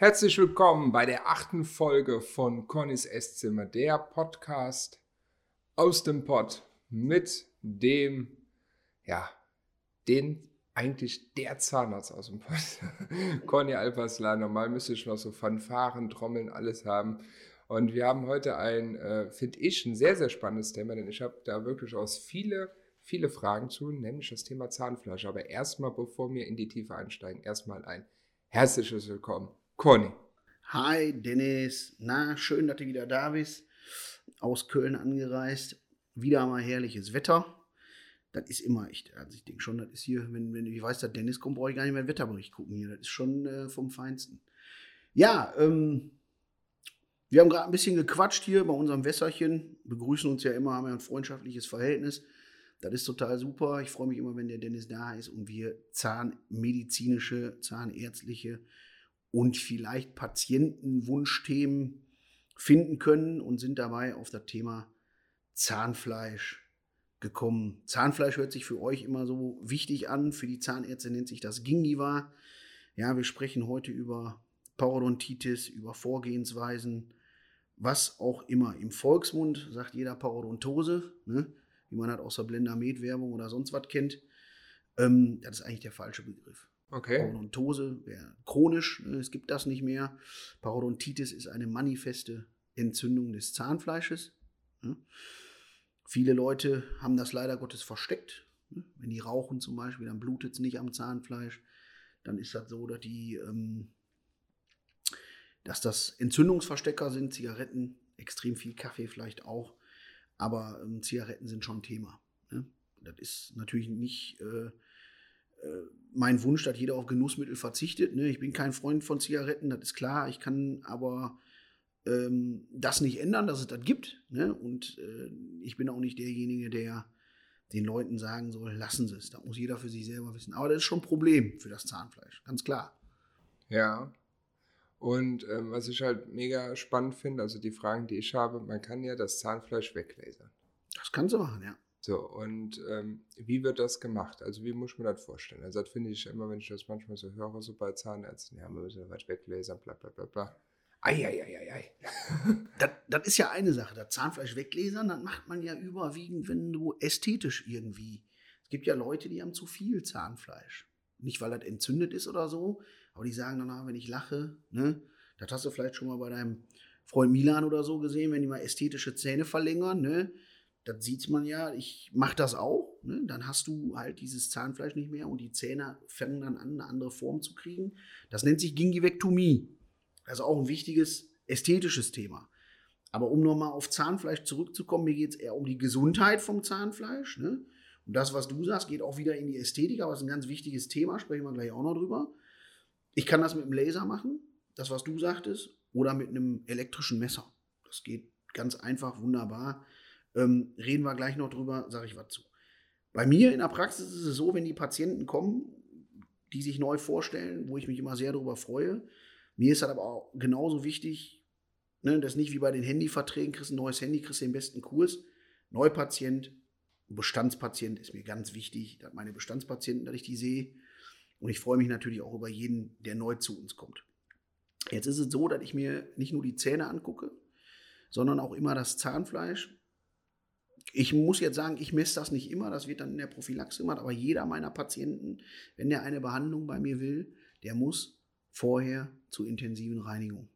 Herzlich willkommen bei der achten Folge von Connys Esszimmer, der Podcast aus dem Pott mit dem, ja, den eigentlich der Zahnarzt aus dem Pott. Conny Alpaslan, normal müsste ich noch so Fanfaren, Trommeln, alles haben. Und wir haben heute ein, äh, finde ich, ein sehr, sehr spannendes Thema, denn ich habe da wirklich aus viele, viele Fragen zu, nämlich das Thema Zahnfleisch. Aber erstmal, bevor wir in die Tiefe einsteigen, erstmal ein herzliches Willkommen Conny. Hi Dennis, na schön, dass du wieder da bist. Aus Köln angereist. Wieder mal herrliches Wetter. Das ist immer echt. Also ich denke schon, das ist hier, wenn, wenn ich weiß, dass Dennis kommt, brauche ich gar nicht mehr einen Wetterbericht gucken hier. Das ist schon äh, vom Feinsten. Ja, ähm, wir haben gerade ein bisschen gequatscht hier bei unserem Wässerchen. Begrüßen uns ja immer, haben ja ein freundschaftliches Verhältnis. Das ist total super. Ich freue mich immer, wenn der Dennis da ist und wir zahnmedizinische, zahnärztliche und vielleicht Patientenwunschthemen finden können und sind dabei auf das Thema Zahnfleisch gekommen. Zahnfleisch hört sich für euch immer so wichtig an. Für die Zahnärzte nennt sich das Gingiva. Ja, wir sprechen heute über Parodontitis, über Vorgehensweisen, was auch immer. Im Volksmund sagt jeder Parodontose, ne? wie man das aus der Blendermed-Werbung oder sonst was kennt. Ähm, das ist eigentlich der falsche Begriff. Okay. Parodontose wäre chronisch, ne, es gibt das nicht mehr. Parodontitis ist eine manifeste Entzündung des Zahnfleisches. Ne. Viele Leute haben das leider Gottes versteckt. Ne. Wenn die rauchen zum Beispiel, dann blutet es nicht am Zahnfleisch. Dann ist das so, dass die, ähm, dass das Entzündungsverstecker sind, Zigaretten, extrem viel Kaffee vielleicht auch, aber ähm, Zigaretten sind schon Thema. Das ist natürlich nicht äh, mein Wunsch, dass jeder auf Genussmittel verzichtet. Ne? Ich bin kein Freund von Zigaretten, das ist klar. Ich kann aber ähm, das nicht ändern, dass es das gibt. Ne? Und äh, ich bin auch nicht derjenige, der den Leuten sagen soll, lassen Sie es. Da muss jeder für sich selber wissen. Aber das ist schon ein Problem für das Zahnfleisch, ganz klar. Ja. Und ähm, was ich halt mega spannend finde, also die Fragen, die ich habe, man kann ja das Zahnfleisch weglasern. Das kannst du machen, ja. So, und ähm, wie wird das gemacht? Also, wie muss man das vorstellen? Also, das finde ich immer, wenn ich das manchmal so höre, so bei Zahnärzten, ja, wir müssen was weglasern, bla, bla, bla, bla. Eieieiei. das, das ist ja eine Sache. Das Zahnfleisch weglasern, das macht man ja überwiegend, wenn du ästhetisch irgendwie. Es gibt ja Leute, die haben zu viel Zahnfleisch. Nicht, weil das entzündet ist oder so, aber die sagen danach, wenn ich lache, ne, das hast du vielleicht schon mal bei deinem Freund Milan oder so gesehen, wenn die mal ästhetische Zähne verlängern, ne, das sieht man ja, ich mache das auch. Ne? Dann hast du halt dieses Zahnfleisch nicht mehr und die Zähne fangen dann an, eine andere Form zu kriegen. Das nennt sich Gingivektomie. Also auch ein wichtiges ästhetisches Thema. Aber um nochmal auf Zahnfleisch zurückzukommen, mir geht es eher um die Gesundheit vom Zahnfleisch. Ne? Und das, was du sagst, geht auch wieder in die Ästhetik, aber es ist ein ganz wichtiges Thema, sprechen wir gleich auch noch drüber. Ich kann das mit einem Laser machen, das, was du sagtest, oder mit einem elektrischen Messer. Das geht ganz einfach, wunderbar. Ähm, reden wir gleich noch drüber, sage ich was zu. Bei mir in der Praxis ist es so, wenn die Patienten kommen, die sich neu vorstellen, wo ich mich immer sehr darüber freue. Mir ist das aber auch genauso wichtig, ne, dass nicht wie bei den Handyverträgen, kriegst ein neues Handy, kriegst den besten Kurs. Neupatient, Bestandspatient ist mir ganz wichtig, dass meine Bestandspatienten, dass ich die sehe. Und ich freue mich natürlich auch über jeden, der neu zu uns kommt. Jetzt ist es so, dass ich mir nicht nur die Zähne angucke, sondern auch immer das Zahnfleisch ich muss jetzt sagen, ich messe das nicht immer, das wird dann in der Prophylaxe gemacht, aber jeder meiner Patienten, wenn der eine Behandlung bei mir will, der muss vorher zur intensiven Reinigung.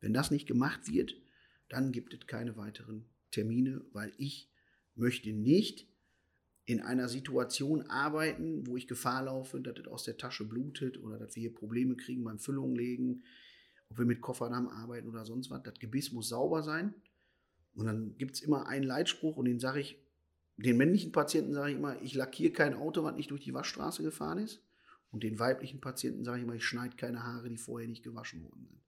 Wenn das nicht gemacht wird, dann gibt es keine weiteren Termine, weil ich möchte nicht in einer Situation arbeiten, wo ich Gefahr laufe, dass es aus der Tasche blutet oder dass wir hier Probleme kriegen beim Füllung legen, ob wir mit Kofferdamm arbeiten oder sonst was. Das Gebiss muss sauber sein. Und dann gibt es immer einen Leitspruch und den sage ich, den männlichen Patienten sage ich immer, ich lackiere kein Auto, was nicht durch die Waschstraße gefahren ist. Und den weiblichen Patienten sage ich immer, ich schneide keine Haare, die vorher nicht gewaschen worden sind.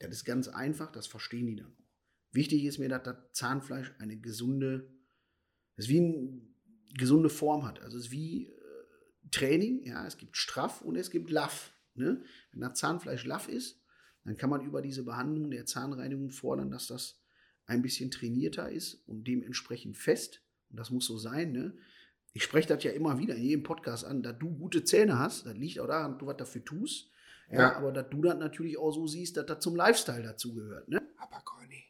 Das ist ganz einfach, das verstehen die dann auch. Wichtig ist mir, dass das Zahnfleisch eine gesunde, das wie eine gesunde Form hat. Also es ist wie äh, Training, ja, es gibt straff und es gibt laff. Ne? Wenn das Zahnfleisch laff ist, dann kann man über diese Behandlung der Zahnreinigung fordern, dass das ein bisschen trainierter ist und dementsprechend fest. Und das muss so sein. Ne? Ich spreche das ja immer wieder in jedem Podcast an, dass du gute Zähne hast. Das liegt auch daran, dass du was dafür tust. Ja, Ja. Aber dass du das natürlich auch so siehst, dass das zum Lifestyle dazugehört. Ne? Aber Conny,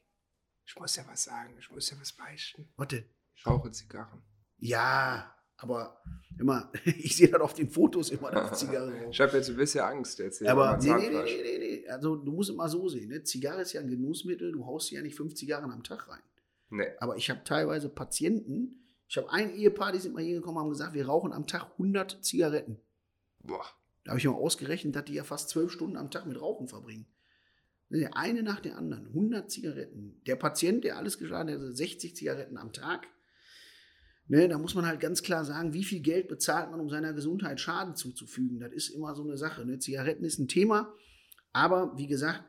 ich muss ja was sagen, ich muss ja was beichten. Was denn? Ich rauche Zigarren. Ja, aber immer, ich sehe das auf den Fotos immer, dass Zigarre rauchen. Ich habe jetzt ein bisschen Angst jetzt. hier Aber nee, nee, nee, nee, nee. Also du musst immer so sehen. Ne? Zigarre ist ja ein Genussmittel, du haust ja nicht fünf Zigarren am Tag rein. Nee. Aber ich habe teilweise Patienten, ich habe ein Ehepaar, die sind mal hier gekommen, haben gesagt, wir rauchen am Tag 100 Zigaretten. Boah. Da habe ich mal ausgerechnet, dass die ja fast zwölf Stunden am Tag mit Rauchen verbringen. Ne, Eine nach der anderen, 100 Zigaretten. Der Patient, der alles geschlagen hat, 60 Zigaretten am Tag. Ne, da muss man halt ganz klar sagen, wie viel Geld bezahlt man, um seiner Gesundheit Schaden zuzufügen. Das ist immer so eine Sache. Ne? Zigaretten ist ein Thema, aber wie gesagt,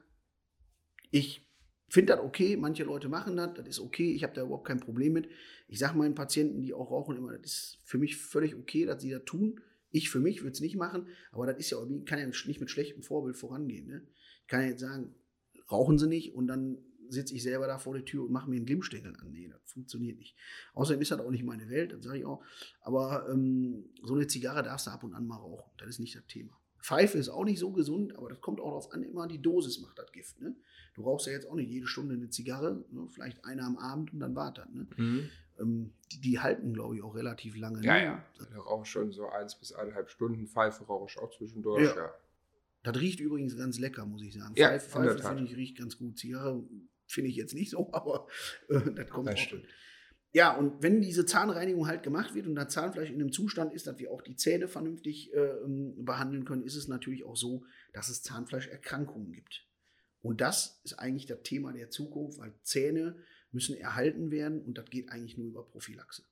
ich finde das okay. Manche Leute machen das, das ist okay. Ich habe da überhaupt kein Problem mit. Ich sage meinen Patienten, die auch rauchen, immer, das ist für mich völlig okay, dass sie das tun. Ich für mich würde es nicht machen, aber das ist ja, kann ja nicht mit schlechtem Vorbild vorangehen. Ne? Ich kann ja jetzt sagen, rauchen Sie nicht und dann sitze ich selber da vor der Tür und mache mir einen Glimmstängel an. Nee, das funktioniert nicht. Außerdem ist das auch nicht meine Welt, das sage ich auch. Aber ähm, so eine Zigarre darfst du ab und an mal rauchen. Das ist nicht das Thema. Pfeife ist auch nicht so gesund, aber das kommt auch darauf an, immer die Dosis macht das Gift. Ne? Du rauchst ja jetzt auch nicht jede Stunde eine Zigarre, ne? vielleicht eine am Abend und dann war das. Ne? Mhm. Ähm, die, die halten, glaube ich, auch relativ lange. Ja, ne? ja. Ich rauche schon so eins bis eineinhalb Stunden. Pfeife rauche ich auch zwischendurch. Ja. Ja. Das riecht übrigens ganz lecker, muss ich sagen. Ja, Pfeife, Pfeife finde ich riecht ganz gut. Zigarre finde ich jetzt nicht so, aber äh, das kommt Das auch. stimmt. Ja, und wenn diese Zahnreinigung halt gemacht wird und das Zahnfleisch in einem Zustand ist, dass wir auch die Zähne vernünftig äh, behandeln können, ist es natürlich auch so, dass es Zahnfleischerkrankungen gibt. Und das ist eigentlich das Thema der Zukunft, weil Zähne müssen erhalten werden und das geht eigentlich nur über Prophylaxe.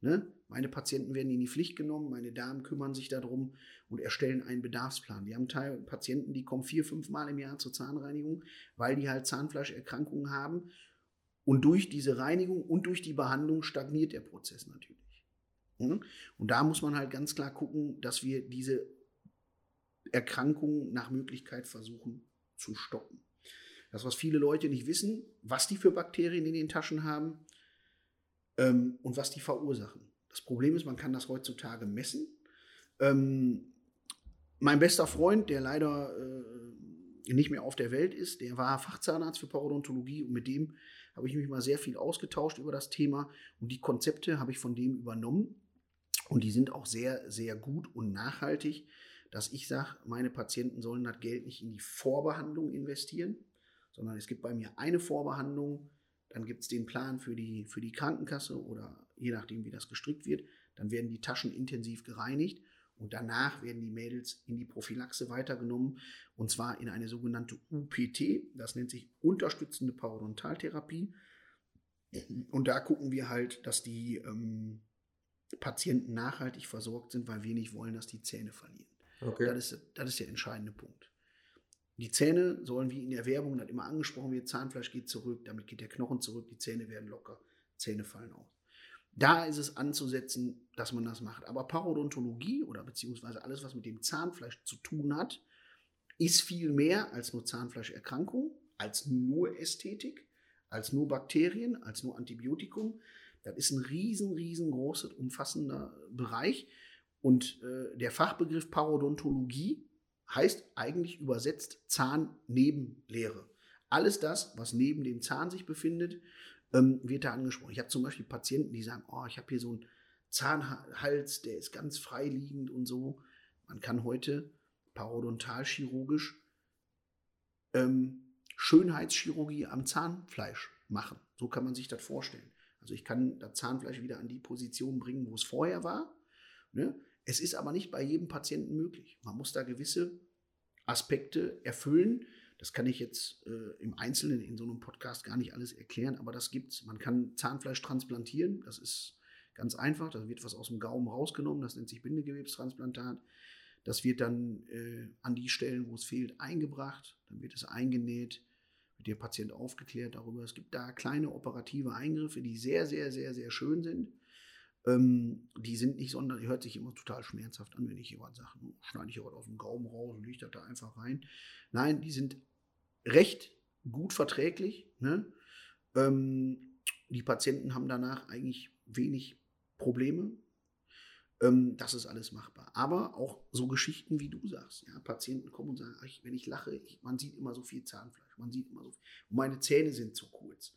Ne? Meine Patienten werden in die Pflicht genommen, meine Damen kümmern sich darum und erstellen einen Bedarfsplan. Wir haben Teil Patienten, die kommen vier, fünf Mal im Jahr zur Zahnreinigung, weil die halt Zahnfleischerkrankungen haben. Und durch diese Reinigung und durch die Behandlung stagniert der Prozess natürlich. Mhm. Und da muss man halt ganz klar gucken, dass wir diese Erkrankungen nach Möglichkeit versuchen zu stoppen. Das, was viele Leute nicht wissen, was die für Bakterien in den Taschen haben ähm, und was die verursachen. Das Problem ist, man kann das heutzutage messen. Ähm, mein bester Freund, der leider äh, nicht mehr auf der Welt ist, der war Fachzahnarzt für Parodontologie und mit dem habe ich mich mal sehr viel ausgetauscht über das Thema und die Konzepte habe ich von dem übernommen und die sind auch sehr, sehr gut und nachhaltig, dass ich sage, meine Patienten sollen das Geld nicht in die Vorbehandlung investieren, sondern es gibt bei mir eine Vorbehandlung, dann gibt es den Plan für die, für die Krankenkasse oder je nachdem, wie das gestrickt wird, dann werden die Taschen intensiv gereinigt und danach werden die Mädels in die Prophylaxe weitergenommen und zwar in eine sogenannte UPT, das nennt sich unterstützende Parodontaltherapie. Und da gucken wir halt, dass die ähm, Patienten nachhaltig versorgt sind, weil wir nicht wollen, dass die Zähne verlieren. Okay. Das, ist, das ist der entscheidende Punkt. Die Zähne sollen wie in der Werbung dann immer angesprochen wird, Zahnfleisch geht zurück, damit geht der Knochen zurück, die Zähne werden locker, Zähne fallen aus. Da ist es anzusetzen, dass man das macht. Aber Parodontologie oder beziehungsweise alles, was mit dem Zahnfleisch zu tun hat, ist viel mehr als nur Zahnfleischerkrankung, als nur Ästhetik, als nur Bakterien, als nur Antibiotikum. Das ist ein riesen, riesengroßer, umfassender Bereich. Und äh, der Fachbegriff Parodontologie heißt eigentlich übersetzt Zahnnebenlehre. Alles das, was neben dem Zahn sich befindet, ähm, wird da angesprochen. Ich habe zum Beispiel Patienten, die sagen, oh, ich habe hier so einen Zahnhals, der ist ganz freiliegend und so. Man kann heute parodontalchirurgisch ähm, Schönheitschirurgie am Zahnfleisch machen. So kann man sich das vorstellen. Also ich kann das Zahnfleisch wieder an die Position bringen, wo es vorher war. Ne? Es ist aber nicht bei jedem Patienten möglich. Man muss da gewisse Aspekte erfüllen. Das kann ich jetzt äh, im Einzelnen in so einem Podcast gar nicht alles erklären, aber das gibt's. Man kann Zahnfleisch transplantieren. Das ist ganz einfach. Da wird was aus dem Gaumen rausgenommen. Das nennt sich Bindegewebstransplantat. Das wird dann äh, an die Stellen, wo es fehlt, eingebracht. Dann wird es eingenäht, wird der Patient aufgeklärt darüber. Es gibt da kleine operative Eingriffe, die sehr, sehr, sehr, sehr schön sind. Ähm, die sind nicht sondern, hört sich immer total schmerzhaft an, wenn ich jemand sage, "Oh, schneide ich was aus dem Gaumen raus und lege das da einfach rein. Nein, die sind recht gut verträglich. Ne? Ähm, die Patienten haben danach eigentlich wenig Probleme. Ähm, das ist alles machbar. Aber auch so Geschichten, wie du sagst. Ja, Patienten kommen und sagen, ach, wenn ich lache, ich, man sieht immer so viel Zahnfleisch, man sieht immer so viel. Meine Zähne sind zu kurz.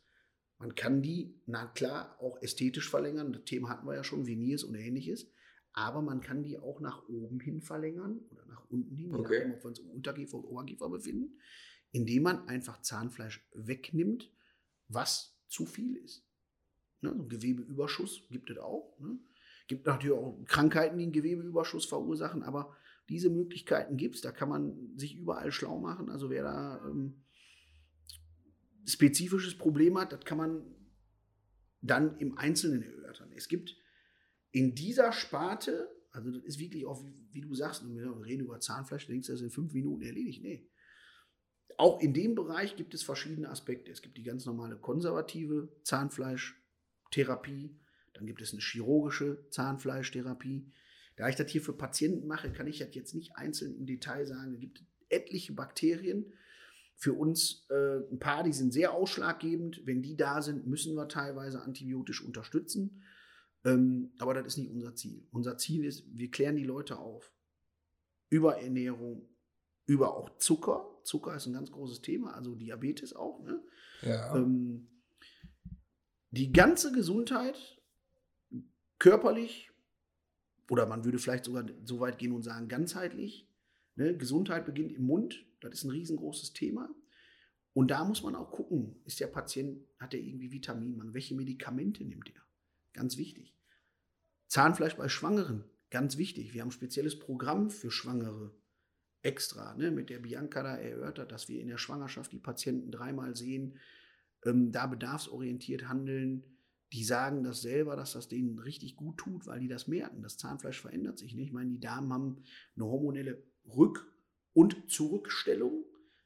Man kann die, na klar, auch ästhetisch verlängern. Das Thema hatten wir ja schon, Veneers und ähnliches. Aber man kann die auch nach oben hin verlängern oder nach unten hin, okay. je nachdem, ob wir uns im Unterkiefer oder Oberkiefer befinden, indem man einfach Zahnfleisch wegnimmt, was zu viel ist. Ne? So Gewebeüberschuss gibt es auch. Ne? Gibt natürlich auch Krankheiten, die einen Gewebeüberschuss verursachen, aber diese Möglichkeiten gibt es. Da kann man sich überall schlau machen. Also wer da ähm, spezifisches Problem hat, das kann man dann im Einzelnen erörtern. Es gibt in dieser Sparte, also das ist wirklich auch, wie, wie du sagst, wir reden über Zahnfleisch, denkst du, das in fünf Minuten erledigt? Nee. Auch in dem Bereich gibt es verschiedene Aspekte. Es gibt die ganz normale konservative Zahnfleischtherapie, dann gibt es eine chirurgische Zahnfleischtherapie. Da ich das hier für Patienten mache, kann ich das jetzt nicht einzeln im Detail sagen. Es gibt etliche Bakterien. Für uns äh, ein paar, die sind sehr ausschlaggebend. Wenn die da sind, müssen wir teilweise antibiotisch unterstützen. Ähm, aber das ist nicht unser Ziel. Unser Ziel ist, wir klären die Leute auf. Über Ernährung, über auch Zucker. Zucker ist ein ganz großes Thema, also Diabetes auch. Ne? Ja. Ähm, die ganze Gesundheit körperlich oder man würde vielleicht sogar so weit gehen und sagen ganzheitlich. Ne? Gesundheit beginnt im Mund, das ist ein riesengroßes Thema. Und da muss man auch gucken, ist der Patient, hat er irgendwie Vitaminmangel, welche Medikamente nimmt er? Ganz wichtig. Zahnfleisch bei Schwangeren, ganz wichtig. Wir haben ein spezielles Programm für Schwangere extra, ne, mit der Bianca da erörtert, dass wir in der Schwangerschaft die Patienten dreimal sehen, ähm, da bedarfsorientiert handeln, die sagen das selber, dass das denen richtig gut tut, weil die das merken. Das Zahnfleisch verändert sich nicht. Ich meine, die Damen haben eine hormonelle Rück- und Zurückstellung,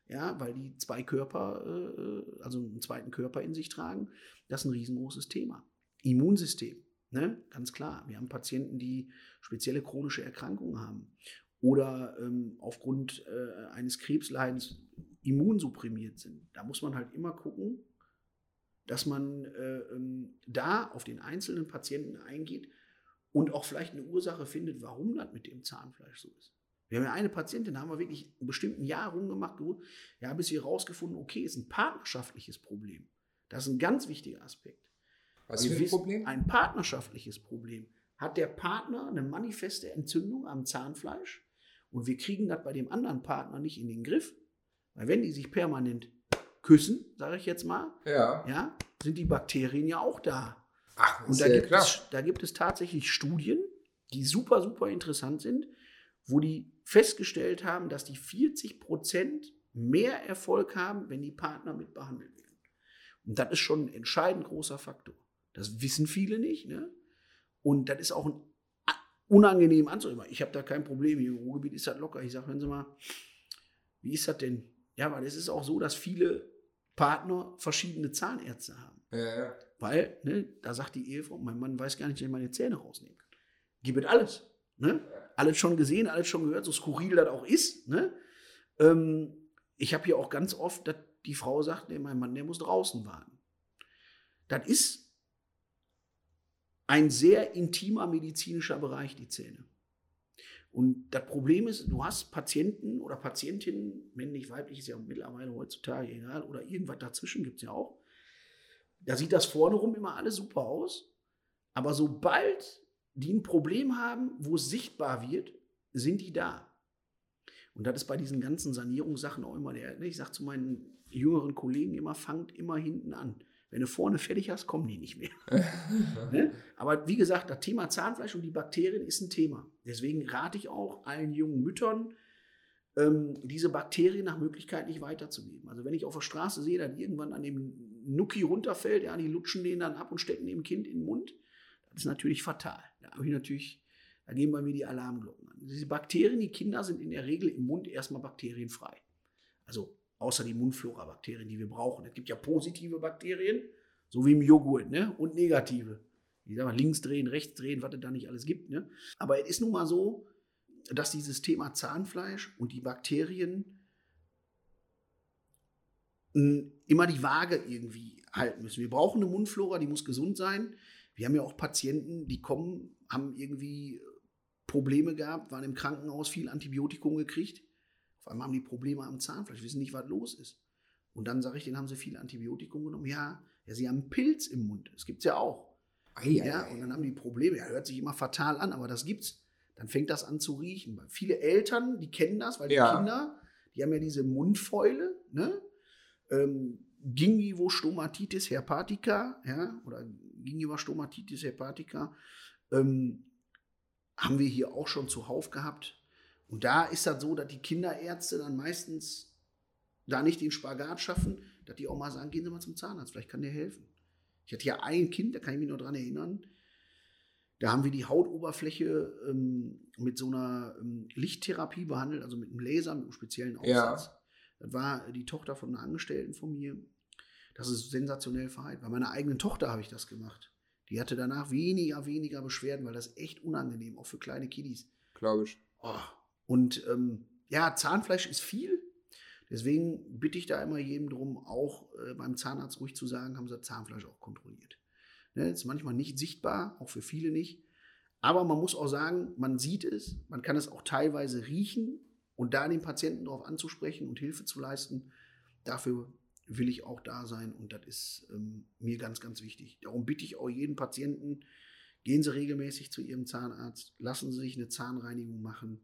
ja, weil die zwei Körper, äh, also einen zweiten Körper in sich tragen. Das ist ein riesengroßes Thema. Immunsystem, ne? ganz klar. Wir haben Patienten, die spezielle chronische Erkrankungen haben oder ähm, aufgrund äh, eines Krebsleidens immunsupprimiert sind. Da muss man halt immer gucken, dass man äh, ähm, da auf den einzelnen Patienten eingeht und auch vielleicht eine Ursache findet, warum das mit dem Zahnfleisch so ist. Wir haben ja eine Patientin, da haben wir wirklich einen bestimmten Jahr rumgemacht, ja, bis wir herausgefunden, okay, ist ein partnerschaftliches Problem. Das ist ein ganz wichtiger Aspekt. Was für ein Problem? Ein partnerschaftliches Problem. Hat der Partner eine manifeste Entzündung am Zahnfleisch und wir kriegen das bei dem anderen Partner nicht in den Griff, weil wenn die sich permanent küssen, sage ich jetzt mal, Ja. ja, sind die Bakterien ja auch da. Ach, Und da gibt, klar. es, da gibt es tatsächlich Studien, die super, super interessant sind, wo die festgestellt haben, dass die 40 Prozent mehr Erfolg haben, wenn die Partner mit behandelt werden. Und das ist schon ein entscheidend großer Faktor. Das wissen viele nicht. Ne? Und das ist auch ein unangenehm anzuhören. Ich habe da kein Problem. Hier im Ruhrgebiet ist das locker. Ich sage, hören Sie mal, wie ist das denn? Ja, weil es ist auch so, dass viele Partner verschiedene Zahnärzte haben. Ja, ja. Weil, ne, da sagt die Ehefrau, mein Mann weiß gar nicht, wie ich meine Zähne rausnehmen kann. Gib es alles. Ne? Alles schon gesehen, alles schon gehört, so skurril das auch ist. Ne? Ähm, ich habe hier auch ganz oft, dass die Frau sagt, nee, mein Mann, der muss draußen warten. Das ist ein sehr intimer medizinischer Bereich, die Zähne. Und das Problem ist, du hast Patienten oder Patientinnen, männlich, weiblich ist ja mittlerweile heutzutage egal, oder irgendwas dazwischen gibt es ja auch. Da sieht das vorne rum immer alles super aus. Aber sobald die ein Problem haben, wo es sichtbar wird, sind die da. Und das ist bei diesen ganzen Sanierungssachen auch immer der. ne, Ich sage zu meinen jüngeren Kollegen immer, fangt immer hinten an. Wenn du vorne fertig hast, kommen die nicht mehr. Ne? Aber wie gesagt, das Thema Zahnfleisch und die Bakterien ist ein Thema. Deswegen rate ich auch allen jungen Müttern, ähm, diese Bakterien nach Möglichkeit nicht weiterzugeben. Also wenn ich auf der Straße sehe, dass irgendwann an dem Nuki runterfällt, ja, die lutschen den dann ab und stecken dem Kind in den Mund, das ist natürlich fatal. Da habe ich natürlich, da gehen bei mir die Alarmglocken an. Diese Bakterien, die Kinder sind in der Regel im Mund erstmal bakterienfrei. Also außer die Mundflora-Bakterien, die wir brauchen. Es gibt ja positive Bakterien, so wie im Joghurt, ne? Und negative. Ich sag mal, links drehen, rechts drehen, was es da nicht alles gibt, ne? Aber es ist nun mal so, dass dieses Thema Zahnfleisch und die Bakterien immer die Waage irgendwie halten müssen. Wir brauchen eine Mundflora, die muss gesund sein. Wir haben ja auch Patienten, die kommen, haben irgendwie Probleme gehabt, waren im Krankenhaus viel Antibiotikum gekriegt. Auf einmal haben die Probleme am Zahnfleisch, wissen nicht, was los ist. Und dann sage ich, denen haben sie viel Antibiotikum genommen. Ja, ja, sie haben einen Pilz im Mund. Das gibt es ja auch. Ei, ja, und dann haben die Probleme. Ja, hört sich immer fatal an, aber das gibt's. Dann fängt das an zu riechen. Viele Eltern, die kennen das, weil die ja. Kinder, die haben ja diese Mundfäule, ne? Ähm, Gingivostomatitis herpatica, ja, oder Gingivostomatitis herpatica, ähm, haben wir hier auch schon zuhauf gehabt. Und da ist das so, dass die Kinderärzte dann meistens da nicht den Spagat schaffen, dass die auch mal sagen, gehen Sie mal zum Zahnarzt, vielleicht kann der helfen. Ich hatte ja ein Kind, da kann ich mich noch dran erinnern. Da haben wir die Hautoberfläche ähm, mit so einer ähm, Lichttherapie behandelt, also mit einem Laser, mit einem speziellen Aufsatz. Ja. Das war die Tochter von einer Angestellten von mir. Das ist sensationell verheilt. Bei meiner eigenen Tochter habe ich das gemacht. Die hatte danach weniger, weniger Beschwerden, weil das echt unangenehm, auch für kleine Kiddies. Glaube ich. Oh. Und ähm, ja, Zahnfleisch ist viel. Deswegen bitte ich da immer jedem drum, auch äh, beim Zahnarzt ruhig zu sagen, haben sie Zahnfleisch auch kontrolliert. Ne, ist manchmal nicht sichtbar, auch für viele nicht. Aber man muss auch sagen, man sieht es, man kann es auch teilweise riechen und da den Patienten darauf anzusprechen und Hilfe zu leisten, dafür will ich auch da sein und das ist ähm, mir ganz, ganz wichtig. Darum bitte ich auch jeden Patienten, gehen Sie regelmäßig zu Ihrem Zahnarzt, lassen Sie sich eine Zahnreinigung machen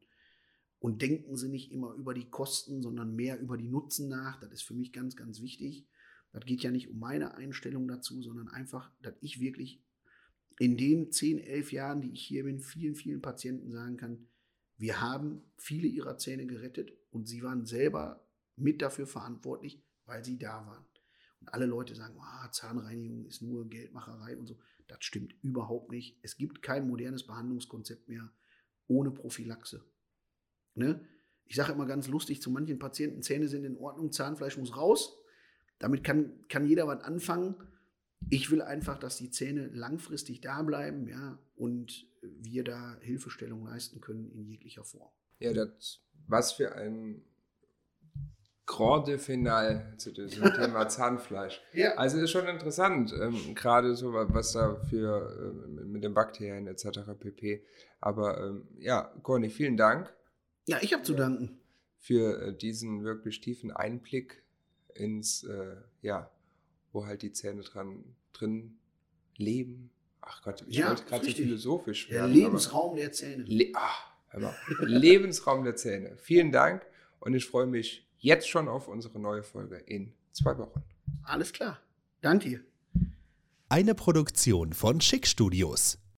und denken Sie nicht immer über die Kosten, sondern mehr über die Nutzen nach. Das ist für mich ganz, ganz wichtig. Das geht ja nicht um meine Einstellung dazu, sondern einfach, dass ich wirklich in den 10, 11 Jahren, die ich hier bin, vielen, vielen Patienten sagen kann, wir haben viele ihrer Zähne gerettet und sie waren selber mit dafür verantwortlich, weil sie da waren. Und alle Leute sagen, oh, Zahnreinigung ist nur Geldmacherei und so. Das stimmt überhaupt nicht. Es gibt kein modernes Behandlungskonzept mehr ohne Prophylaxe. Ne? Ich sage immer ganz lustig zu manchen Patienten, Zähne sind in Ordnung, Zahnfleisch muss raus. Damit kann, kann jeder was anfangen. Ich will einfach, dass die Zähne langfristig da bleiben, ja, und wir da Hilfestellung leisten können in jeglicher Form. Ja, das, was für ein Grand de Final zu diesem Thema Zahnfleisch. Ja. Also ist schon interessant, ähm, gerade so, was da für äh, mit den Bakterien etc. pp. Aber ähm, ja, Conny, vielen Dank. Ja, ich habe zu danken. Für äh, diesen wirklich tiefen Einblick ins, äh, ja, wo halt die Zähne dran, drin leben. Ach Gott, ich ja, wollte gerade so philosophisch werden. Der Lebensraum der Zähne. Le Ach, hör mal. Lebensraum der Zähne. Vielen Dank und ich freue mich jetzt schon auf unsere neue Folge in zwei Wochen. Alles klar. Danke dir. Eine Produktion von Schick Studios.